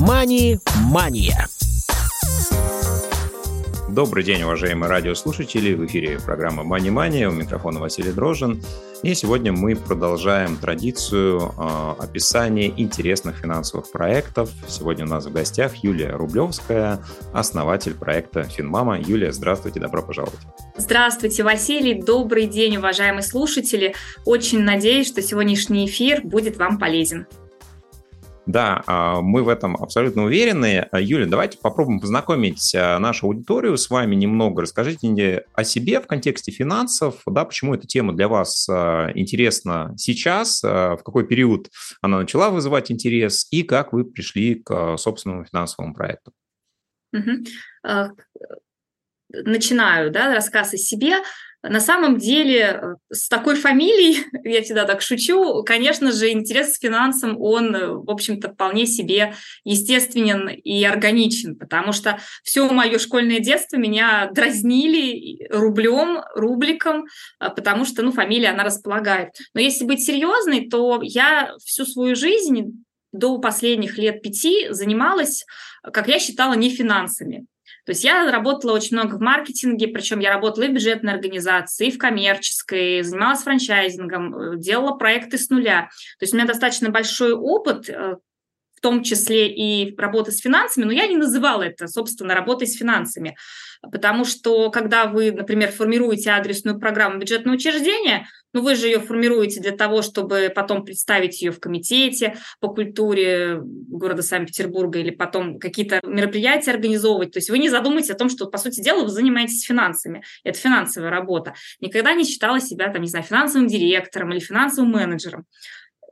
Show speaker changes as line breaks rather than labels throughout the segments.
Мани-мания.
Добрый день, уважаемые радиослушатели. В эфире программа «Мани Мания». У микрофона Василий Дрожин. И сегодня мы продолжаем традицию э, описания интересных финансовых проектов. Сегодня у нас в гостях Юлия Рублевская, основатель проекта «Финмама». Юлия, здравствуйте, добро пожаловать.
Здравствуйте, Василий. Добрый день, уважаемые слушатели. Очень надеюсь, что сегодняшний эфир будет вам полезен.
Да, а, мы в этом абсолютно уверены. А, Юля, давайте попробуем познакомить а, нашу аудиторию с вами немного. Расскажите мне о себе в контексте финансов, да, почему эта тема для вас интересна сейчас, в какой период она начала вызывать интерес и как вы пришли к собственному финансовому проекту.
Угу. Начинаю да, рассказ о себе. На самом деле, э, с такой фамилией, я всегда так шучу, конечно же, интерес к финансам, он, э, в общем-то, вполне себе естественен и органичен, потому что все мое школьное детство меня дразнили рублем, рубликом, э, потому что, ну, фамилия, она располагает. Но если быть серьезной, то я всю свою жизнь до последних лет пяти занималась, как я считала, не финансами. То есть я работала очень много в маркетинге, причем я работала и в бюджетной организации, и в коммерческой, занималась франчайзингом, э, делала проекты с нуля. То есть у меня достаточно большой опыт, э, в том числе и работы с финансами, но я не называла это, собственно, работой с финансами. Потому что, когда вы, например, формируете адресную программу бюджетного учреждения, ну, вы же ее формируете для того, чтобы потом представить ее в комитете по культуре города Санкт-Петербурга или потом какие-то мероприятия организовывать. То есть вы не задумаете о том, что, по сути дела, вы занимаетесь финансами. Это финансовая работа. Никогда не считала себя, там, не знаю, финансовым директором или финансовым менеджером.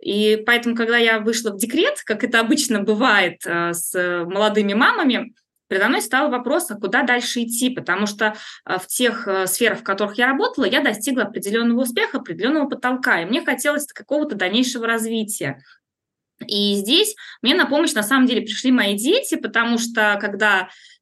И поэтому, когда я вышла в декрет, как это обычно бывает э, с молодыми мамами, передо мной стал вопрос, а куда дальше идти, потому что э, в тех э, сферах, в которых я работала, я достигла определенного успеха, определенного потолка, и мне хотелось какого-то дальнейшего развития. И здесь мне на помощь на самом деле пришли мои дети, потому что когда Э,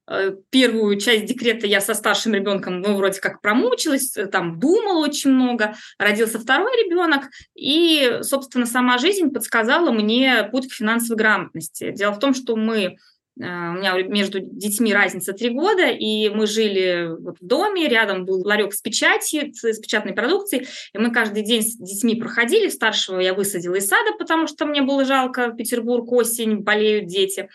первую часть декрета я со старшим ребенком, ну, вроде как промучилась, э, там, думала очень много. Родился второй ребенок, и, собственно, сама жизнь подсказала мне путь к финансовой грамотности. Дело в том, что мы э, у меня между детьми разница три года, и мы жили вот в доме, рядом был ларек с печатью, с печатной продукцией, и мы каждый день с детьми проходили. Старшего я высадила из сада, потому что мне было жалко, Петербург, осень, болеют дети.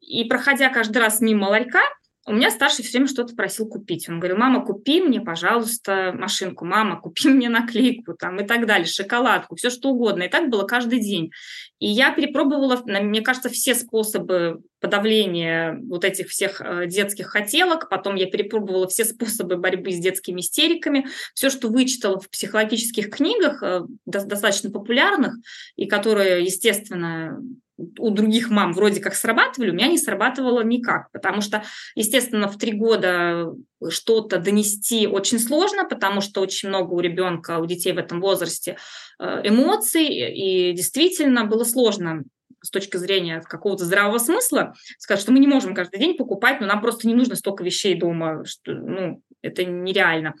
И проходя каждый раз мимо ларька, у меня старший все время что-то просил купить. Он говорил, мама, купи мне, пожалуйста, машинку, мама, купи мне наклейку там, и так далее, шоколадку, все что угодно. И так было каждый день. И я перепробовала, мне кажется, все способы подавления вот этих всех э, детских хотелок. Потом я перепробовала все способы борьбы с детскими истериками. Все, что вычитала в психологических книгах, э, достаточно популярных, и которые, естественно, у других мам вроде как срабатывали, у меня не срабатывало никак, потому что, естественно, в три года что-то донести очень сложно, потому что очень много у ребенка, у детей в этом возрасте э, эмоций, и действительно было сложно с точки зрения какого-то здравого смысла сказать, что мы не можем каждый день покупать, но нам просто не нужно столько вещей дома, что, ну, это нереально.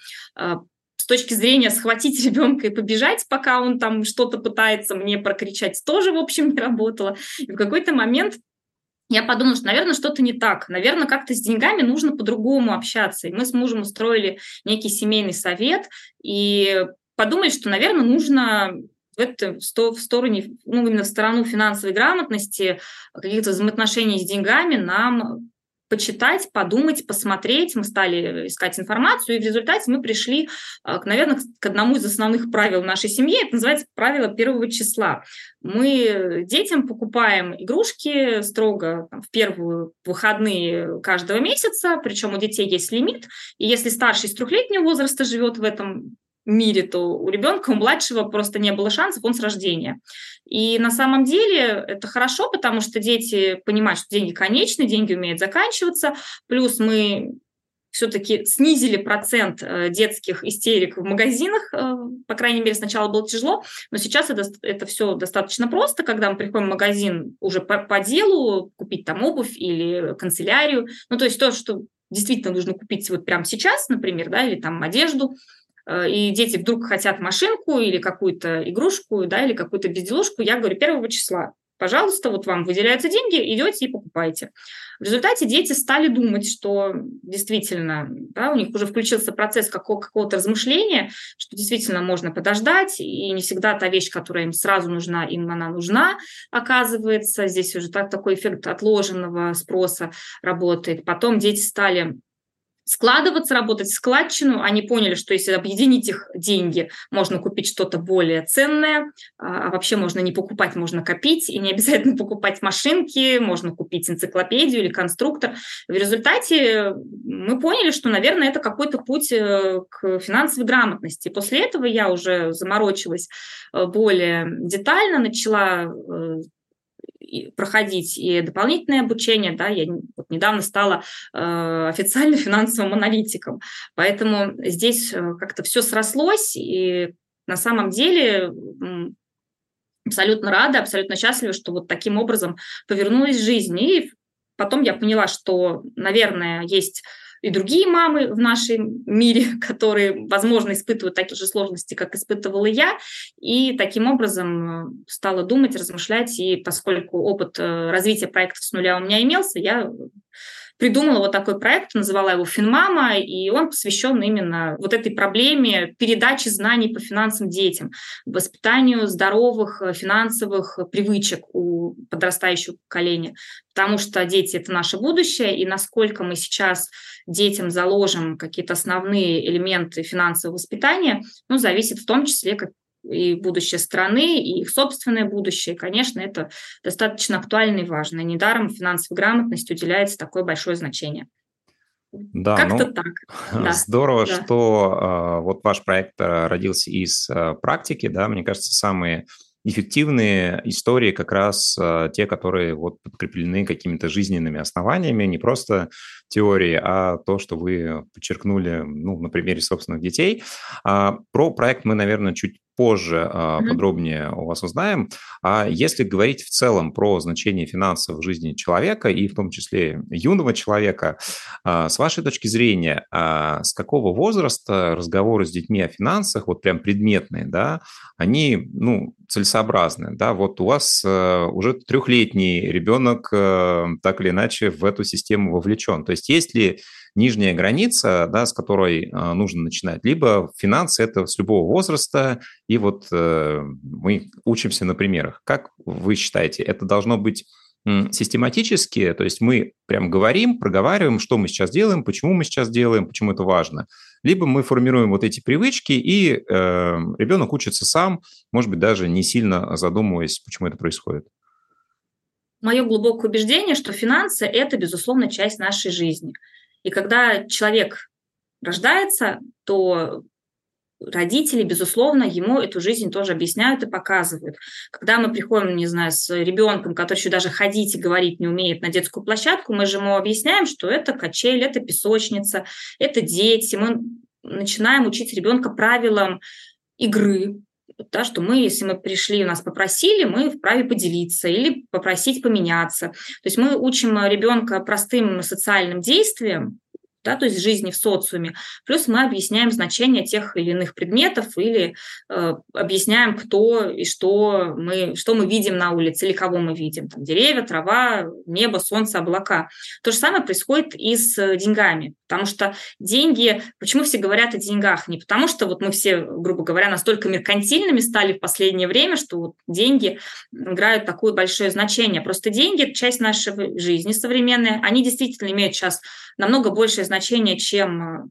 А, с точки зрения схватить ребенка и побежать, пока он там что-то пытается мне прокричать, тоже, в общем, не работало. И в какой-то момент я подумала, что, наверное, что-то не так. Наверное, как-то с деньгами нужно по-другому общаться. И мы с мужем устроили некий семейный совет и подумали, что, наверное, нужно в, это, в стороне, ну, именно в сторону финансовой грамотности, каких-то взаимоотношений с деньгами нам почитать, подумать, посмотреть. Мы стали искать информацию, и в результате мы пришли, а, наверное, к одному из основных правил нашей семьи. Это называется правило первого числа. Мы детям покупаем игрушки строго там, в первые выходные каждого месяца, причем у детей есть лимит. И если старший из трехлетнего возраста живет в этом мире, то у ребенка, у младшего просто не было шансов, он с рождения. И на самом деле это хорошо, потому что дети понимают, что деньги конечны, деньги умеют заканчиваться, плюс мы все-таки снизили процент э, детских истерик в магазинах, э, по крайней мере, сначала было тяжело, но сейчас это, это все достаточно просто, когда мы приходим в магазин уже по, по делу, купить там обувь или канцелярию, ну, то есть то, что действительно нужно купить вот прямо сейчас, например, да, или там одежду, и дети вдруг хотят машинку или какую-то игрушку, да, или какую-то безделушку, я говорю первого числа. пожалуйста, вот вам выделяются деньги, идете и покупаете. В результате дети стали думать, что действительно да, у них уже включился процесс какого- какого-то размышления, что действительно можно подождать, и не всегда та вещь, которая им сразу нужна, им она нужна, оказывается. Здесь уже так, такой эффект отложенного спроса работает. Потом дети стали складываться, работать в складчину. Они поняли, что если объединить их деньги, можно купить что-то более ценное, а, а вообще можно не покупать, можно копить, и не обязательно покупать машинки, можно купить энциклопедию или конструктор. В результате мы поняли, что, наверное, это какой-то путь э, к финансовой грамотности. После этого я уже заморочилась э, более детально, начала э, проходить и дополнительное обучение, да, я вот недавно стала э, официально финансовым аналитиком, поэтому здесь э, как-то все срослось, и на самом деле абсолютно рада, абсолютно счастлива, что вот таким образом повернулась жизнь, и потом я поняла, что, наверное, есть и другие мамы в нашем мире, которые, возможно, испытывают такие же сложности, как испытывала я, и таким образом э, стала думать, размышлять, и поскольку опыт э, развития проектов с нуля у меня имелся, я придумала вот такой проект, назвала его «Финмама», и он посвящен именно вот этой проблеме передачи знаний по финансам детям, воспитанию здоровых э, финансовых привычек у подрастающего поколения. Потому что дети – это наше будущее, и насколько мы сейчас детям заложим какие-то основные элементы финансового воспитания, ну, зависит в том числе, как и будущее страны, и их собственное будущее. И, конечно, это достаточно актуально и важно. Недаром финансовой грамотности уделяется такое большое значение.
Да, Как-то ну, так. Здорово, да. что э, вот ваш проект э, родился из э, практики, да, мне кажется, самые эффективные истории как раз э, те, которые вот подкреплены какими-то жизненными основаниями, не просто теории, а то, что вы подчеркнули ну, на примере собственных детей. А, про проект мы, наверное, чуть позже mm-hmm. подробнее у вас узнаем. А если говорить в целом про значение финансов в жизни человека и в том числе юного человека, а, с вашей точки зрения, с какого возраста разговоры с детьми о финансах, вот прям предметные, да, они, ну, целесообразны, да, вот у вас э, уже трехлетний ребенок э, так или иначе в эту систему вовлечен. То есть есть ли нижняя граница, да, с которой э, нужно начинать, либо финансы это с любого возраста, и вот э, мы учимся на примерах. Как вы считаете, это должно быть систематически, то есть мы прям говорим, проговариваем, что мы сейчас делаем, почему мы сейчас делаем, почему это важно. Либо мы формируем вот эти привычки, и э, ребенок учится сам, может быть, даже не сильно задумываясь, почему это происходит.
Мое глубокое убеждение, что финансы – это, безусловно, часть нашей жизни – и когда человек рождается, то родители, безусловно, ему эту жизнь тоже объясняют и показывают. Когда мы приходим, не знаю, с ребенком, который еще даже ходить и говорить не умеет на детскую площадку, мы же ему объясняем, что это качель, это песочница, это дети. Мы начинаем учить ребенка правилам игры, да, что мы, если мы пришли, нас попросили, мы вправе поделиться или попросить поменяться. То есть мы учим ребенка простым социальным действиям, да, то есть жизни в социуме. Плюс мы объясняем значение тех или иных предметов или э, объясняем, кто и что мы, что мы видим на улице или кого мы видим. Там, деревья, трава, небо, солнце, облака. То же самое происходит и с деньгами. Потому что деньги, почему все говорят о деньгах? Не потому что вот мы все, грубо говоря, настолько меркантильными стали в последнее время, что вот деньги играют такое большое значение. Просто деньги – часть нашей жизни современной. Они действительно имеют сейчас намного большее значение, чем э,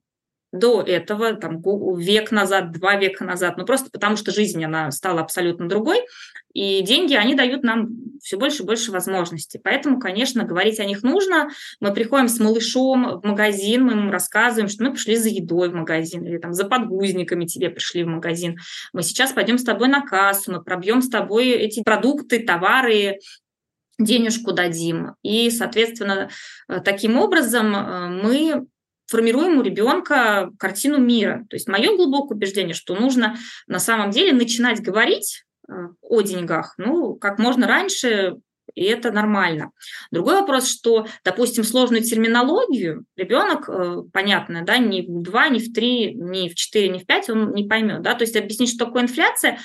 до этого, там, век назад, два века назад, ну просто потому что жизнь, она стала абсолютно другой, и деньги, они дают нам все больше и больше возможностей. Поэтому, конечно, говорить о них нужно. Мы приходим с малышом в магазин, мы ему рассказываем, что мы пришли за едой в магазин, или там за подгузниками тебе пришли в магазин. Мы сейчас пойдем с тобой на кассу, мы пробьем с тобой эти продукты, товары, денежку дадим. И, соответственно, э, таким образом э, мы формируем у ребенка картину мира. То есть мое глубокое убеждение, что нужно на самом деле начинать говорить э, о деньгах, ну, как можно раньше, и это нормально. Другой вопрос, что, допустим, сложную терминологию ребенок, э, понятно, да, ни в 2, ни в 3, ни в 4, ни в 5 он не поймет, да, то есть объяснить, что такое инфляция, э,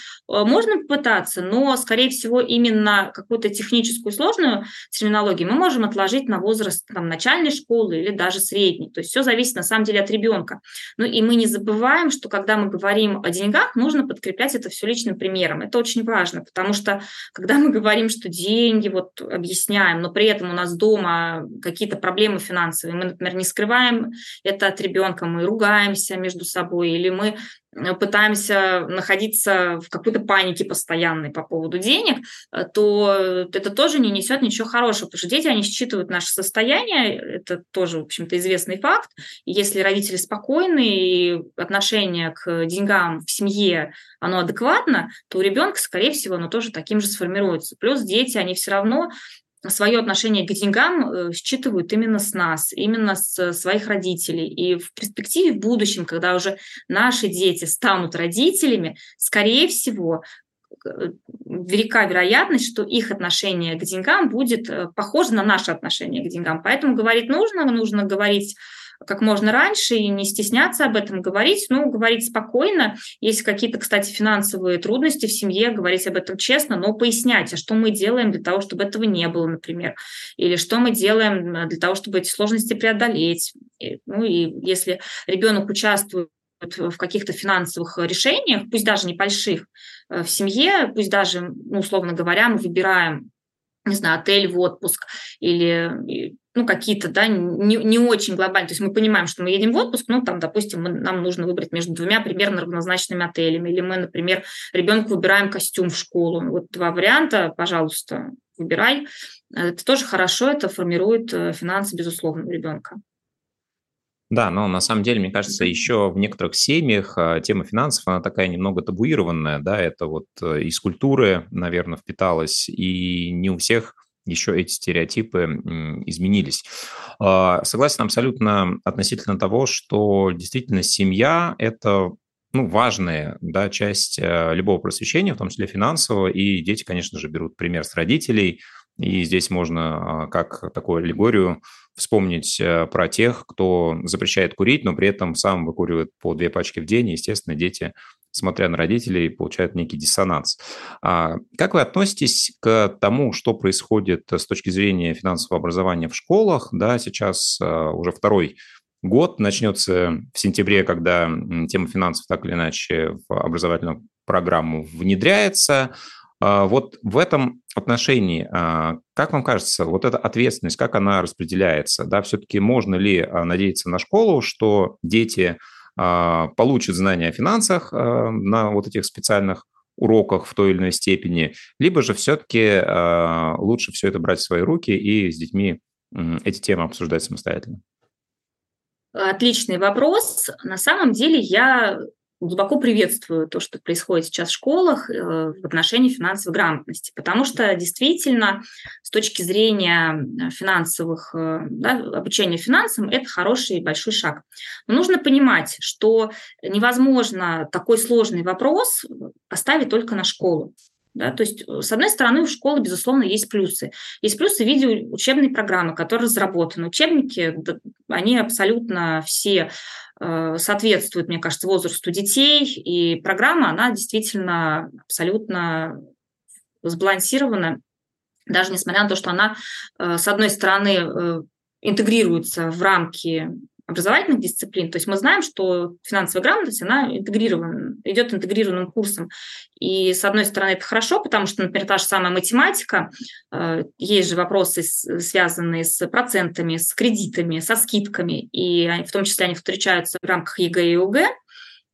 можно попытаться, но, скорее всего, именно какую-то техническую сложную терминологию мы можем отложить на возраст там, начальной школы или даже средней, то есть все зависит на самом деле от ребенка. Ну и мы не забываем, что когда мы говорим о деньгах, нужно подкреплять это все личным примером, это очень важно, потому что когда мы говорим, что деньги, вот объясняем, но при этом у нас дома какие-то проблемы финансовые, мы, например, не скрываем это от ребенка, мы ругаемся между собой, или мы пытаемся находиться в какой-то панике постоянной по поводу денег, э, то это тоже не несет ничего хорошего, потому что дети, они считывают наше состояние, это тоже, в общем-то, известный факт. Если родители спокойны и отношение к деньгам в семье, оно адекватно, то у ребенка, скорее всего, оно тоже таким же сформируется. Плюс дети, они все равно свое отношение к деньгам э, считывают именно с нас, именно с своих родителей. И в перспективе, в будущем, когда уже наши дети станут родителями, скорее всего, э, велика вероятность, что их отношение к деньгам будет э, похоже на наше отношение к деньгам. Поэтому говорить нужно, нужно говорить как можно раньше и не стесняться об этом говорить, ну, говорить спокойно. Есть какие-то, кстати, финансовые трудности в семье, говорить об этом честно, но пояснять, а что мы делаем для того, чтобы этого не было, например, или что мы делаем для того, чтобы эти сложности преодолеть. Ну, и если ребенок участвует в каких-то финансовых решениях, пусть даже небольших, э, в семье, пусть даже, ну, условно говоря, мы выбираем не знаю, отель в отпуск или ну, какие-то, да, не, не очень глобальные. То есть мы понимаем, что мы едем в отпуск, ну, там, допустим, мы, нам нужно выбрать между двумя примерно равнозначными отелями. Или мы, например, ребенку выбираем костюм в школу. Вот два варианта, пожалуйста, выбирай. Это тоже хорошо, это формирует э, финансы, безусловно, у ребенка.
Да, но на самом деле, мне кажется, еще в некоторых семьях а, тема финансов, она такая немного табуированная, да, это вот э, из культуры, наверное, впиталась, и не у всех еще эти стереотипы изменились. А, согласен абсолютно относительно того, что действительно семья – это ну, важная да, часть э, любого просвещения, в том числе финансового, и дети, конечно же, берут пример с родителей, и здесь можно а, как такую аллегорию вспомнить э, про тех, кто запрещает курить, но при этом сам выкуривает по две пачки в день, и, естественно, дети смотря на родителей, получают некий диссонанс. А как вы относитесь к тому, что происходит с точки зрения финансового образования в школах? Да, сейчас а, уже второй год начнется в сентябре, когда тема финансов так или иначе в образовательную программу внедряется. А вот в этом отношении, а, как вам кажется, вот эта ответственность, как она распределяется? Да, все-таки можно ли надеяться на школу, что дети а, получит знания о финансах а, на вот этих специальных уроках в той или иной степени, либо же все-таки а, лучше все это брать в свои руки и с детьми эти темы обсуждать самостоятельно?
Отличный вопрос. На самом деле я глубоко приветствую то, что происходит сейчас в школах э, в отношении финансовой грамотности, потому что действительно с точки зрения э, финансовых, э, да, обучения финансам, это хороший и большой шаг. Но нужно понимать, что невозможно такой сложный вопрос оставить только на школу. Да, то есть, с одной стороны, у школы, безусловно, есть плюсы. Есть плюсы в виде учебной программы, которая разработана. Учебники, они абсолютно все Э, соответствует, мне кажется, возрасту детей, и программа, она действительно абсолютно сбалансирована, даже несмотря на то, что она, э, с одной стороны, э, интегрируется в рамки образовательных дисциплин. То есть мы знаем, что финансовая грамотность, она интегрирована, идет интегрированным курсом. И, с одной стороны, это хорошо, потому что, например, та же самая математика, э, есть же вопросы, связанные с процентами, с кредитами, со скидками, и в том числе они встречаются в рамках ЕГЭ и ОГЭ.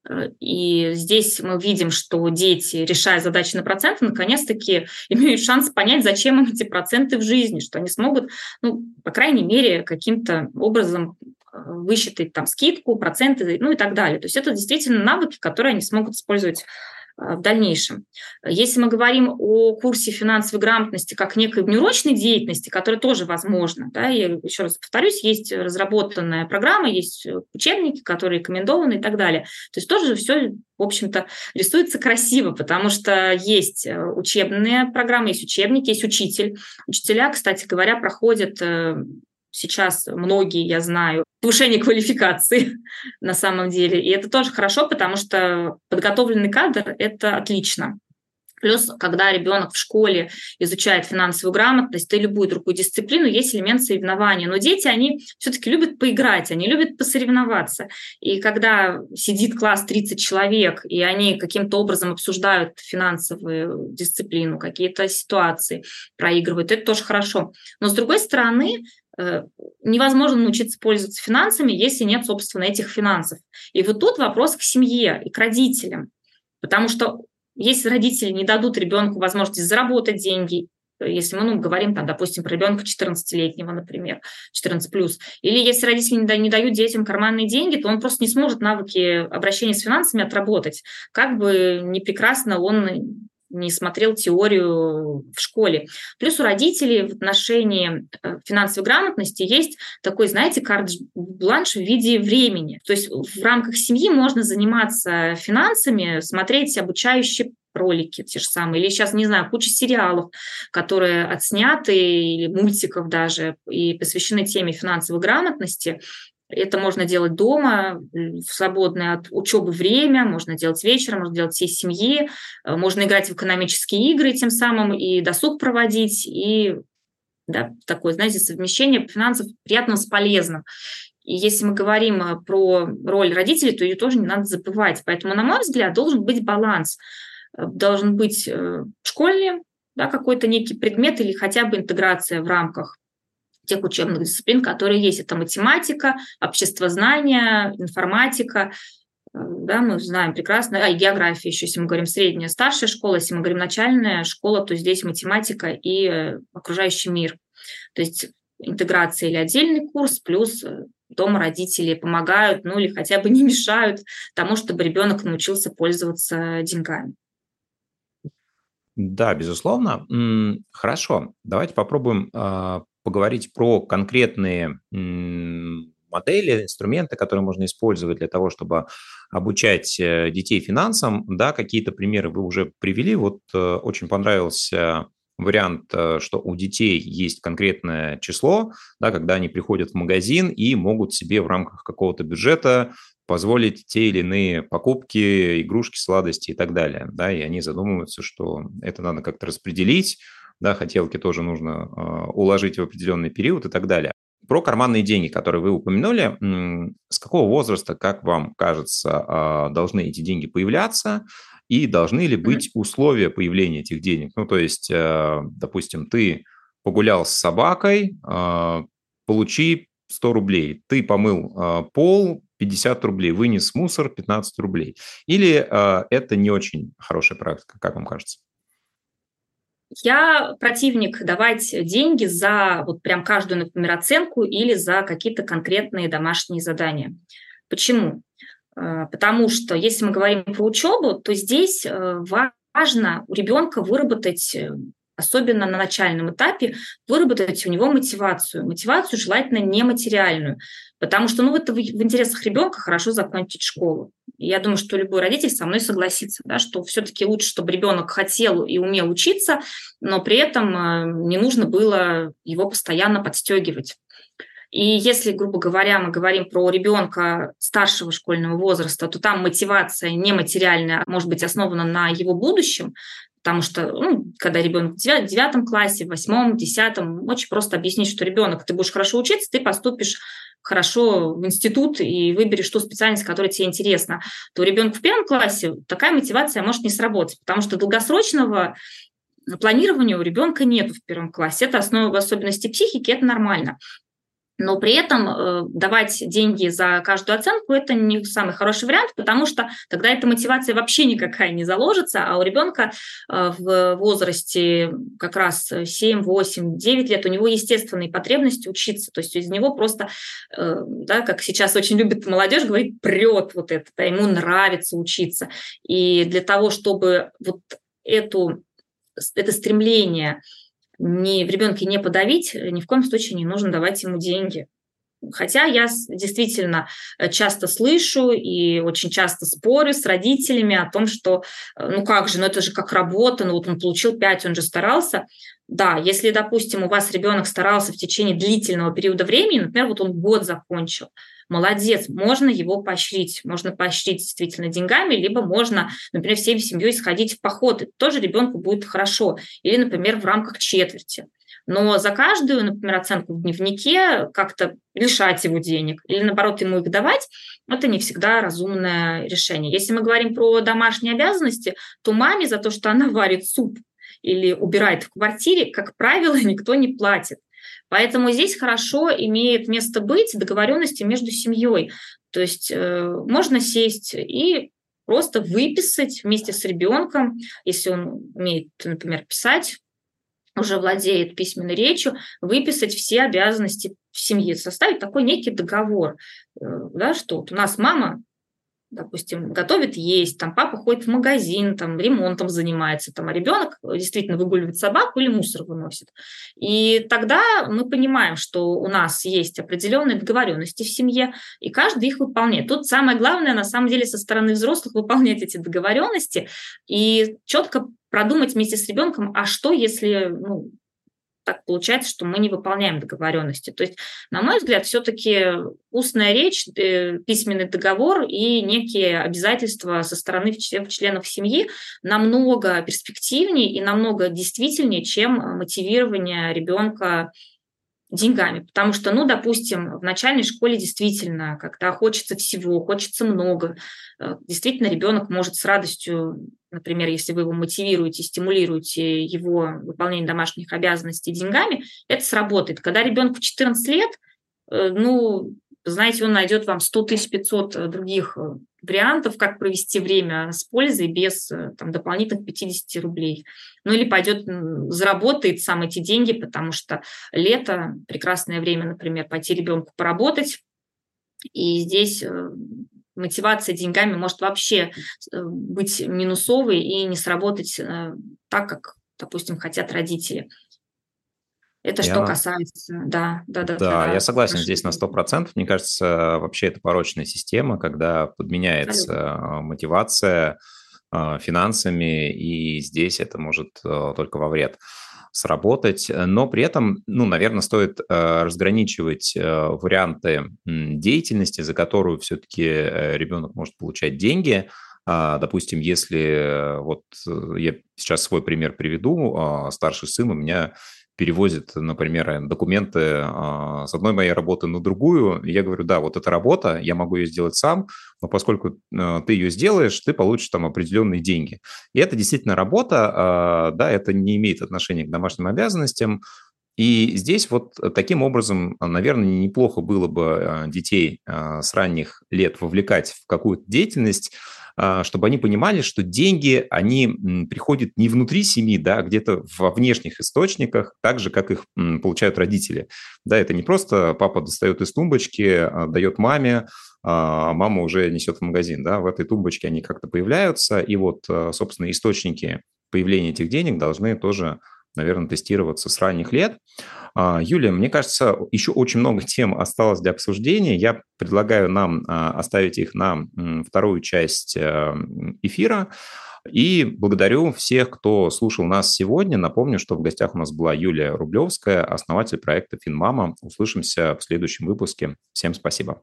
Э, и здесь мы видим, что дети, решая задачи на проценты, наконец-таки имеют шанс понять, зачем им эти проценты в жизни, что они смогут, ну, по крайней мере, каким-то образом высчитать там скидку, проценты, ну и так далее. То есть это действительно навыки, которые они смогут использовать в дальнейшем. Если мы говорим о курсе финансовой грамотности как некой внеурочной деятельности, которая тоже возможна, да, я еще раз повторюсь, есть разработанная программа, есть учебники, которые рекомендованы и так далее. То есть тоже все, в общем-то, рисуется красиво, потому что есть учебные программы, есть учебники, есть учитель. Учителя, кстати говоря, проходят сейчас многие, я знаю, повышение квалификации на самом деле. И это тоже хорошо, потому что подготовленный кадр – это отлично. Плюс, когда ребенок в школе изучает финансовую грамотность и любую другую дисциплину, есть элемент соревнования. Но дети, они все-таки любят поиграть, они любят посоревноваться. И когда сидит класс 30 человек, и они каким-то образом обсуждают финансовую дисциплину, какие-то ситуации проигрывают, это тоже хорошо. Но с другой стороны, невозможно научиться пользоваться финансами, если нет, собственно, этих финансов. И вот тут вопрос к семье и к родителям. Потому что если родители не дадут ребенку возможности заработать деньги, если мы ну, говорим, там, допустим, про ребенка 14-летнего, например, 14 плюс, или если родители не дают детям карманные деньги, то он просто не сможет навыки обращения с финансами отработать. Как бы не прекрасно он не смотрел теорию в школе. Плюс у родителей в отношении э, финансовой грамотности есть такой, знаете, карт-бланш в виде времени. То есть в рамках семьи можно заниматься финансами, смотреть обучающие ролики те же самые, или сейчас, не знаю, куча сериалов, которые отсняты, или мультиков даже, и посвящены теме финансовой грамотности. Это можно делать дома, в свободное от учебы время, можно делать вечером, можно делать всей семьи, э, можно играть в экономические игры тем самым и досуг проводить, и да, такое, знаете, совмещение финансов приятного с полезным. И если мы говорим э, про роль родителей, то ее тоже не надо забывать. Поэтому, на мой взгляд, должен быть баланс. Э, должен быть школе да, какой-то некий предмет или хотя бы интеграция в рамках тех учебных дисциплин, которые есть. Это математика, обществознание, информатика, э, да, мы знаем прекрасно, а и география еще, если мы говорим средняя, старшая школа, если мы говорим начальная школа, то здесь математика и э, окружающий мир. То есть интеграция или отдельный курс, плюс э, дома родители помогают, ну или хотя бы не мешают тому, чтобы ребенок научился пользоваться деньгами.
Да, безусловно. Хорошо, давайте попробуем а, поговорить про конкретные модели, инструменты, которые можно использовать для того, чтобы обучать э, детей финансам. Да, какие-то примеры вы уже привели. Вот э, очень понравился вариант, э, что у детей есть конкретное число, да, когда они приходят в магазин и могут себе в рамках какого-то бюджета позволить те или иные покупки, игрушки, сладости и так далее. Да, и они задумываются, что это надо как-то распределить, да, хотелки тоже нужно э, уложить в определенный период и так далее. Про карманные деньги, которые вы упомянули, с какого возраста, как вам кажется, э, должны эти деньги появляться? И должны ли быть условия появления этих денег? Ну, то есть, э, допустим, ты погулял с собакой, получи 100 рублей. Ты помыл пол, 50 рублей, вынес мусор, 15 рублей. Или это не очень хорошая практика, как вам кажется?
Я противник давать деньги за вот прям каждую, например, оценку или за какие-то конкретные домашние задания. Почему? Э, потому что если мы говорим про учебу, то здесь э, важно у ребенка выработать э, особенно на начальном этапе, выработать у него мотивацию. Мотивацию желательно нематериальную, потому что ну, это в, в интересах ребенка хорошо закончить школу. И я думаю, что любой родитель со мной согласится, да, что все-таки лучше, чтобы ребенок хотел и умел учиться, но при этом э, не нужно было его постоянно подстегивать. И если, грубо говоря, мы говорим про ребенка старшего школьного возраста, то там мотивация нематериальная может быть основана на его будущем, Потому что, ну, когда ребенок в девятом классе, в восьмом, десятом, очень просто объяснить, что ребенок, ты будешь хорошо учиться, ты поступишь хорошо в институт и выберешь ту специальность, которая тебе интересна, то ребенку в первом классе такая мотивация может не сработать, потому что долгосрочного планирования у ребенка нет в первом классе. Это основа особенности психики, это нормально. Но при этом э, давать деньги за каждую оценку – это не самый хороший вариант, потому что тогда эта мотивация вообще никакая не заложится, а у ребенка э, в возрасте как раз 7, 8, 9 лет у него естественные потребности учиться, то есть из него просто, э, да, как сейчас очень любит молодежь говорить, прет вот это, да, ему нравится учиться. И для того, чтобы вот эту, это стремление не, в ребенке не подавить, ни в коем случае не нужно давать ему деньги. Хотя я действительно э, часто слышу и очень часто спорю с родителями о том, что э, ну как же, ну это же как работа, ну вот он получил 5, он же старался. Да, если, допустим, у вас ребенок старался в течение длительного периода времени, например, вот он год закончил, молодец, можно его поощрить. Можно поощрить действительно деньгами, либо можно, например, всей семьей сходить в поход, и тоже ребенку будет хорошо. Или, например, в рамках четверти. Но за каждую, например, оценку в дневнике как-то лишать его денег или, наоборот, ему их давать, это не всегда разумное решение. Если мы говорим про домашние обязанности, то маме за то, что она варит суп или убирает в квартире, как правило, никто не платит. Поэтому здесь хорошо имеет место быть договоренности между семьей. То есть э, можно сесть и просто выписать вместе с ребенком, если он умеет, например, писать, уже владеет письменной речью, выписать все обязанности в семье, составить такой некий договор, э, да, что вот у нас мама допустим, готовит есть, там папа ходит в магазин, там ремонтом занимается, там, а ребенок действительно выгуливает собаку или мусор выносит. И тогда мы понимаем, что у нас есть определенные договоренности в семье, и каждый их выполняет. Тут самое главное, на самом деле, со стороны взрослых выполнять эти договоренности и четко продумать вместе с ребенком, а что, если ну, так получается, что мы не выполняем договоренности. То есть, на мой взгляд, все-таки устная речь, э, письменный договор и некие обязательства со стороны членов семьи намного перспективнее и намного действительнее, чем мотивирование ребенка деньгами. Потому что, ну, допустим, в начальной школе действительно, когда хочется всего, хочется много, э, действительно ребенок может с радостью, например, если вы его мотивируете, стимулируете его выполнение домашних обязанностей деньгами, это сработает. Когда ребенку 14 лет, э, ну, знаете, он найдет вам 100 тысяч 500 э, других э, вариантов, как провести время с пользой без э, там, дополнительных 50 рублей. Ну или пойдет, заработает сам эти деньги, потому что лето – прекрасное время, например, пойти ребенку поработать, и здесь мотивация деньгами может вообще быть минусовой и не сработать так, как, допустим, хотят родители. Это я... что касается, да, да, да.
Да, да я согласен здесь на 100%. Мне кажется, вообще это порочная система, когда подменяется Абсолютно. мотивация а, финансами, и здесь это может а, только во вред сработать. Но при этом, ну, наверное, стоит а, разграничивать варианты деятельности, за которую все-таки э, ребенок может получать деньги. Допустим, если э, вот э, я сейчас свой пример приведу, старший сын у меня перевозит, например, документы а, с одной моей работы на другую. я говорю, да, вот эта работа, я могу ее сделать сам, но поскольку а, ты ее сделаешь, ты получишь там определенные деньги. И это действительно работа, а, да, это не имеет отношения к домашним обязанностям. И здесь вот таким образом, наверное, неплохо было бы детей с ранних лет вовлекать в какую-то деятельность, чтобы они понимали, что деньги, они приходят не внутри семьи, да, а где-то во внешних источниках, так же, как их получают родители. Да, это не просто папа достает из тумбочки, а, дает маме, а мама уже несет в магазин, да, в этой тумбочке они как-то появляются, и вот, собственно, источники появления этих денег должны тоже наверное, тестироваться с ранних лет. А, Юлия, мне кажется, еще очень много тем осталось для обсуждения. Я предлагаю нам а, оставить их на вторую часть э, эфира. И благодарю всех, кто слушал нас сегодня. Напомню, что в гостях у нас была Юлия Рублевская, основатель проекта «Финмама». Услышимся в следующем выпуске. Всем спасибо.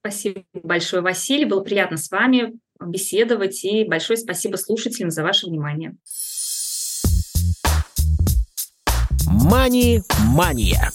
Спасибо большое, Василий. Было приятно с вами беседовать. И большое спасибо слушателям за ваше внимание.
Мани-мания.